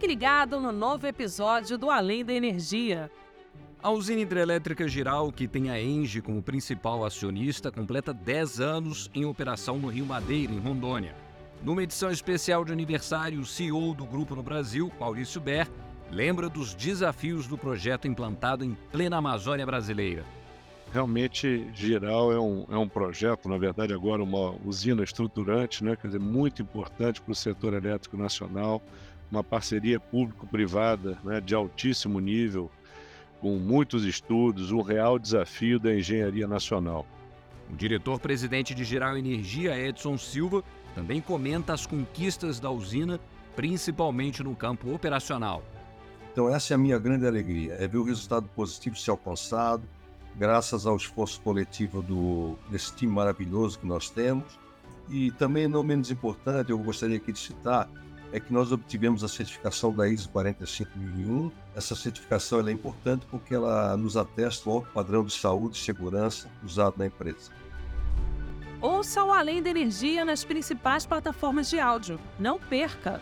Fique ligado no novo episódio do Além da Energia. A usina hidrelétrica Giral, que tem a Enge como principal acionista, completa 10 anos em operação no Rio Madeira, em Rondônia. Numa edição especial de aniversário, o CEO do grupo no Brasil, Maurício Ber, lembra dos desafios do projeto implantado em plena Amazônia brasileira. Realmente, Giral é um, é um projeto, na verdade, agora uma usina estruturante, né? quer dizer, muito importante para o setor elétrico nacional, uma parceria público-privada né? de altíssimo nível, com muitos estudos, um real desafio da engenharia nacional. O diretor-presidente de Giral Energia, Edson Silva, também comenta as conquistas da usina, principalmente no campo operacional. Então, essa é a minha grande alegria, é ver o resultado positivo ser alcançado, graças ao esforço coletivo do, desse time maravilhoso que nós temos. E também, não menos importante, eu gostaria aqui de citar, é que nós obtivemos a certificação da ISO 45001. Essa certificação é importante porque ela nos atesta o alto padrão de saúde e segurança usado na empresa. Ouça o Além da Energia nas principais plataformas de áudio. Não perca!